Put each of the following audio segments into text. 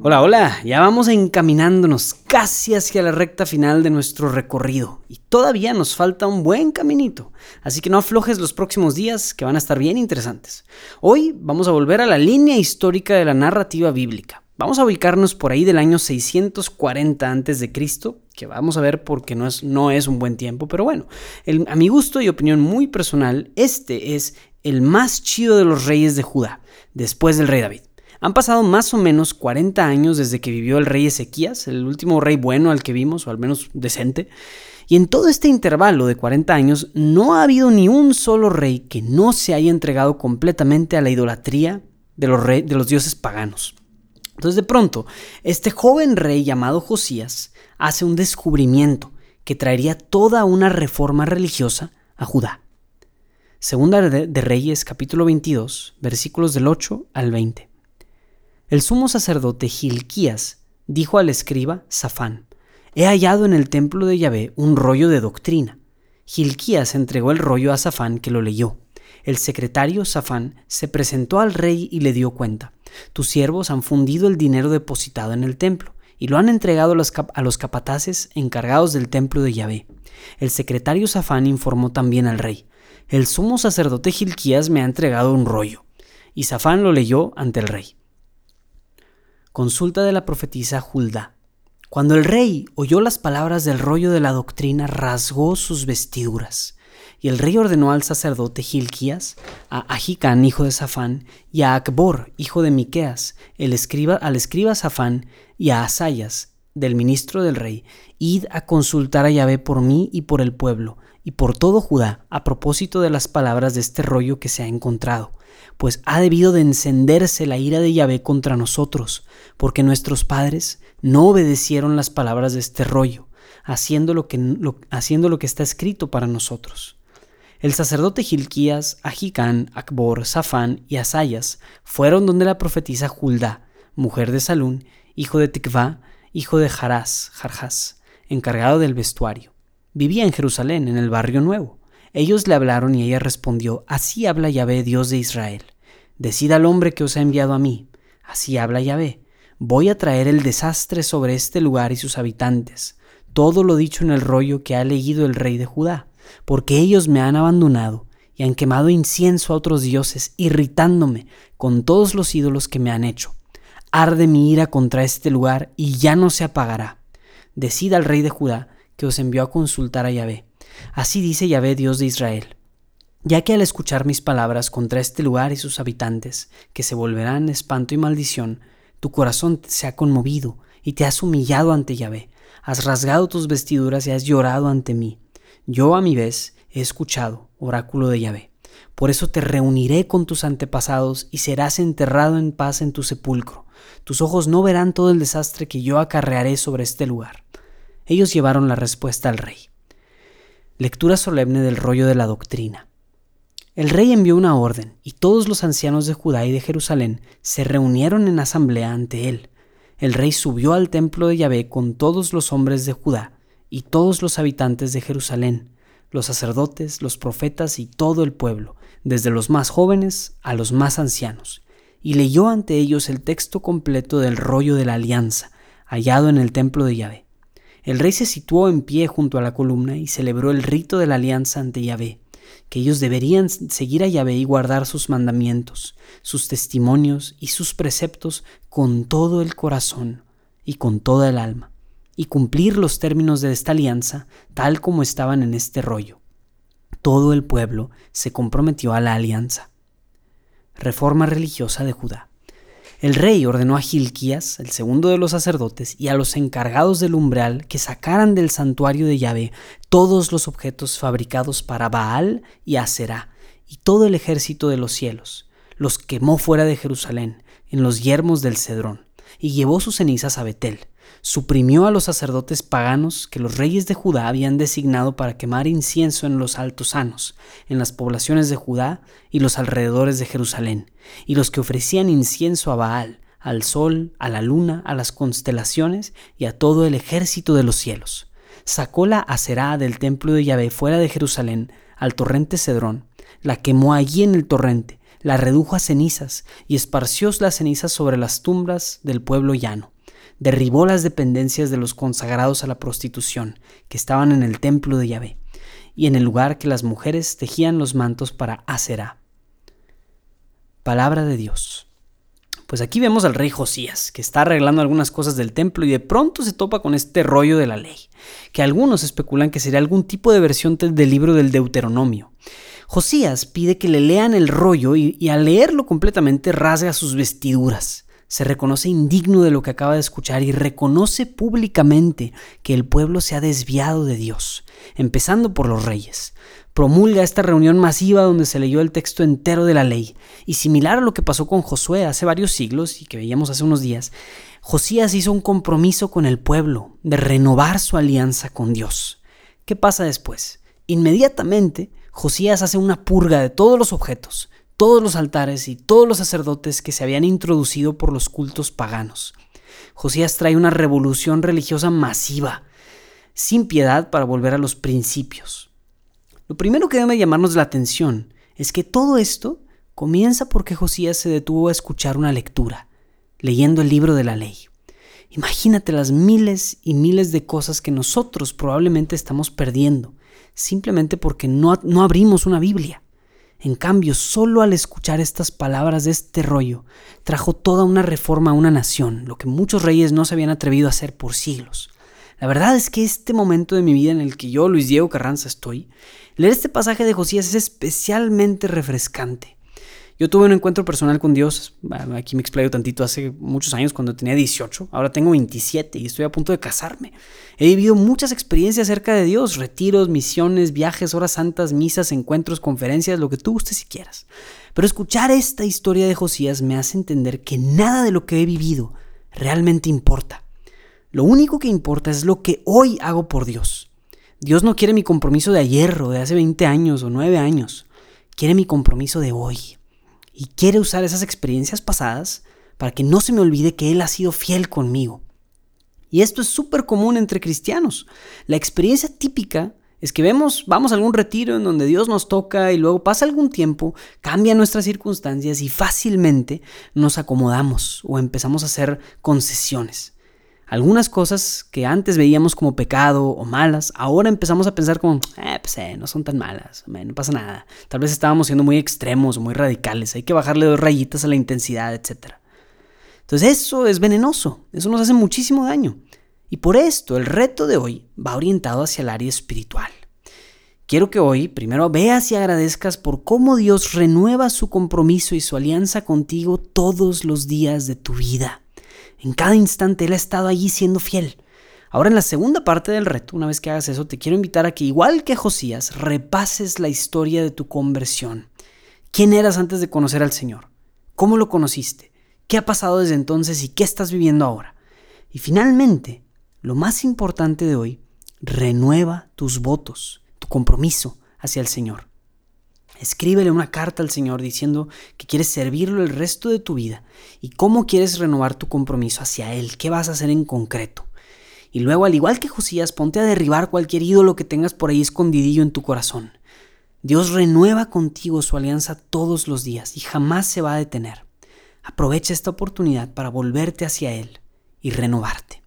Hola, hola, ya vamos encaminándonos casi hacia la recta final de nuestro recorrido y todavía nos falta un buen caminito, así que no aflojes los próximos días que van a estar bien interesantes. Hoy vamos a volver a la línea histórica de la narrativa bíblica. Vamos a ubicarnos por ahí del año 640 a.C., que vamos a ver porque no es, no es un buen tiempo, pero bueno, a mi gusto y opinión muy personal, este es el más chido de los reyes de Judá, después del rey David. Han pasado más o menos 40 años desde que vivió el rey Ezequías, el último rey bueno al que vimos, o al menos decente, y en todo este intervalo de 40 años no ha habido ni un solo rey que no se haya entregado completamente a la idolatría de los, de los dioses paganos. Entonces de pronto, este joven rey llamado Josías hace un descubrimiento que traería toda una reforma religiosa a Judá. Segunda de Reyes capítulo 22, versículos del 8 al 20. El sumo sacerdote Gilquías dijo al escriba Safán, He hallado en el templo de Yahvé un rollo de doctrina. Gilquías entregó el rollo a Safán que lo leyó. El secretario Safán se presentó al rey y le dio cuenta. Tus siervos han fundido el dinero depositado en el templo y lo han entregado a los, capataces encargados del templo de Yahvé. El secretario Safán informó también al rey. El sumo sacerdote Gilquías me ha entregado un rollo. Y Safán lo leyó ante el rey. Consulta de la profetisa Hulda. Cuando el rey oyó las palabras del rollo de la doctrina, rasgó sus vestiduras. Y el rey ordenó al sacerdote Gilquías, a Ahicán, hijo de Safán, y a Acbor, hijo de Miqueas, el escriba, al escriba Safán, y a Asayas, del ministro del rey, id a consultar a Yahvé por mí y por el pueblo, y por todo Judá, a propósito de las palabras de este rollo que se ha encontrado pues ha debido de encenderse la ira de Yahvé contra nosotros, porque nuestros padres no obedecieron las palabras de este rollo, haciendo lo que, haciendo lo que está escrito para nosotros. El sacerdote Gilquías, Ahicán, Akbor, Safán y Asayas fueron donde la profetisa Hulda, mujer de Salún, hijo de Tikvá, hijo de Jarás, Jarjas, encargado del vestuario. Vivía en Jerusalén, en el barrio nuevo. Ellos le hablaron y ella respondió, Así habla Yahvé, Dios de Israel. Decid al hombre que os ha enviado a mí. Así habla Yahvé. Voy a traer el desastre sobre este lugar y sus habitantes, todo lo dicho en el rollo que ha leído el rey de Judá, porque ellos me han abandonado y han quemado incienso a otros dioses, irritándome con todos los ídolos que me han hecho. Arde mi ira contra este lugar y ya no se apagará. Decida al rey de Judá que os envió a consultar a Yahvé. Así dice Yahvé Dios de Israel. Ya que al escuchar mis palabras contra este lugar y sus habitantes, que se volverán espanto y maldición, tu corazón se ha conmovido y te has humillado ante Yahvé, has rasgado tus vestiduras y has llorado ante mí. Yo a mi vez he escuchado, oráculo de Yahvé. Por eso te reuniré con tus antepasados y serás enterrado en paz en tu sepulcro. Tus ojos no verán todo el desastre que yo acarrearé sobre este lugar. Ellos llevaron la respuesta al rey. Lectura solemne del rollo de la doctrina. El rey envió una orden, y todos los ancianos de Judá y de Jerusalén se reunieron en asamblea ante él. El rey subió al templo de Yahvé con todos los hombres de Judá y todos los habitantes de Jerusalén, los sacerdotes, los profetas y todo el pueblo, desde los más jóvenes a los más ancianos, y leyó ante ellos el texto completo del rollo de la alianza, hallado en el templo de Yahvé. El rey se situó en pie junto a la columna y celebró el rito de la alianza ante Yahvé, que ellos deberían seguir a Yahvé y guardar sus mandamientos, sus testimonios y sus preceptos con todo el corazón y con toda el alma, y cumplir los términos de esta alianza tal como estaban en este rollo. Todo el pueblo se comprometió a la alianza. Reforma religiosa de Judá. El rey ordenó a Gilquías, el segundo de los sacerdotes, y a los encargados del umbral que sacaran del santuario de Yahvé todos los objetos fabricados para Baal y Aserá, y todo el ejército de los cielos. Los quemó fuera de Jerusalén, en los yermos del Cedrón, y llevó sus cenizas a Betel. Suprimió a los sacerdotes paganos que los reyes de Judá habían designado para quemar incienso en los altos sanos, en las poblaciones de Judá y los alrededores de Jerusalén, y los que ofrecían incienso a Baal, al sol, a la luna, a las constelaciones y a todo el ejército de los cielos. Sacó la acerá del templo de Yahvé fuera de Jerusalén, al torrente Cedrón, la quemó allí en el torrente, la redujo a cenizas y esparció las cenizas sobre las tumbas del pueblo llano. Derribó las dependencias de los consagrados a la prostitución que estaban en el templo de Yahvé y en el lugar que las mujeres tejían los mantos para Aserá. Palabra de Dios. Pues aquí vemos al rey Josías, que está arreglando algunas cosas del templo y de pronto se topa con este rollo de la ley, que algunos especulan que sería algún tipo de versión del libro del Deuteronomio. Josías pide que le lean el rollo y, al leerlo completamente rasga sus vestiduras. Se reconoce indigno de lo que acaba de escuchar y reconoce públicamente que el pueblo se ha desviado de Dios, empezando por los reyes promulga esta reunión masiva donde se leyó el texto entero de la ley. Y similar a lo que pasó con Josué hace varios siglos y que veíamos hace unos días, Josías hizo un compromiso con el pueblo de renovar su alianza con Dios. ¿Qué pasa después? Inmediatamente, Josías hace una purga de todos los objetos, todos los altares y todos los sacerdotes que se habían introducido por los cultos paganos. Josías trae una revolución religiosa masiva, sin piedad para volver a los principios. Lo primero que debe llamarnos la atención es que todo esto comienza porque Josías se detuvo a escuchar una lectura, leyendo el libro de la ley. Imagínate las miles y miles de cosas que nosotros probablemente estamos perdiendo, simplemente porque no, no abrimos una Biblia. En cambio, solo al escuchar estas palabras de este rollo, trajo toda una reforma a una nación, lo que muchos reyes no se habían atrevido a hacer por siglos. La verdad es que este momento de mi vida en el que yo, Luis Diego Carranza, estoy, leer este pasaje de Josías es especialmente refrescante. Yo tuve un encuentro personal con Dios, aquí me explayo tantito, hace muchos años cuando tenía 18, ahora tengo 27 y estoy a punto de casarme. He vivido muchas experiencias acerca de Dios, retiros, misiones, viajes, horas santas, misas, encuentros, conferencias, lo que tú gustes si quieras. Pero escuchar esta historia de Josías me hace entender que nada de lo que he vivido realmente importa. Lo único que importa es lo que hoy hago por Dios. Dios no quiere mi compromiso de ayer o de hace 20 años o 9 años. Quiere mi compromiso de hoy. Y quiere usar esas experiencias pasadas para que no se me olvide que Él ha sido fiel conmigo. Y esto es súper común entre cristianos. La experiencia típica es que vemos, vamos a algún retiro en donde Dios nos toca y luego pasa algún tiempo, cambian nuestras circunstancias y fácilmente nos acomodamos o empezamos a hacer concesiones. Algunas cosas que antes veíamos como pecado o malas, ahora empezamos a pensar como, eh, pues eh, no son tan malas, no pasa nada. Tal vez estábamos siendo muy extremos muy radicales, hay que bajarle dos rayitas a la intensidad, etc. Entonces eso es venenoso, eso nos hace muchísimo daño. Y por esto el reto de hoy va orientado hacia el área espiritual. Quiero que hoy primero veas y agradezcas por cómo Dios renueva su compromiso y su alianza contigo todos los días de tu vida. En cada instante Él ha estado allí siendo fiel. Ahora en la segunda parte del reto, una vez que hagas eso, te quiero invitar a que, igual que Josías, repases la historia de tu conversión. ¿Quién eras antes de conocer al Señor? ¿Cómo lo conociste? ¿Qué ha pasado desde entonces y qué estás viviendo ahora? Y finalmente, lo más importante de hoy, renueva tus votos, tu compromiso hacia el Señor. Escríbele una carta al Señor diciendo que quieres servirlo el resto de tu vida y cómo quieres renovar tu compromiso hacia Él, qué vas a hacer en concreto. Y luego, al igual que Josías, ponte a derribar cualquier ídolo que tengas por ahí escondidillo en tu corazón. Dios renueva contigo su alianza todos los días y jamás se va a detener. Aprovecha esta oportunidad para volverte hacia Él y renovarte.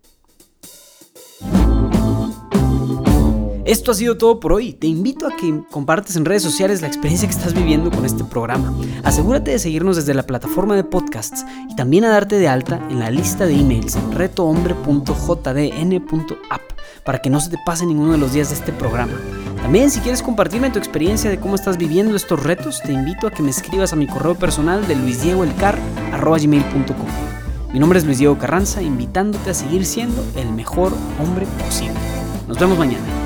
Esto ha sido todo por hoy. Te invito a que compartas en redes sociales la experiencia que estás viviendo con este programa. Asegúrate de seguirnos desde la plataforma de podcasts y también a darte de alta en la lista de emails en retohombre.jdn.app para que no se te pase ninguno de los días de este programa. También si quieres compartirme tu experiencia de cómo estás viviendo estos retos, te invito a que me escribas a mi correo personal de luisdiegoelcar.com. Mi nombre es Luis Diego Carranza, invitándote a seguir siendo el mejor hombre posible. Nos vemos mañana.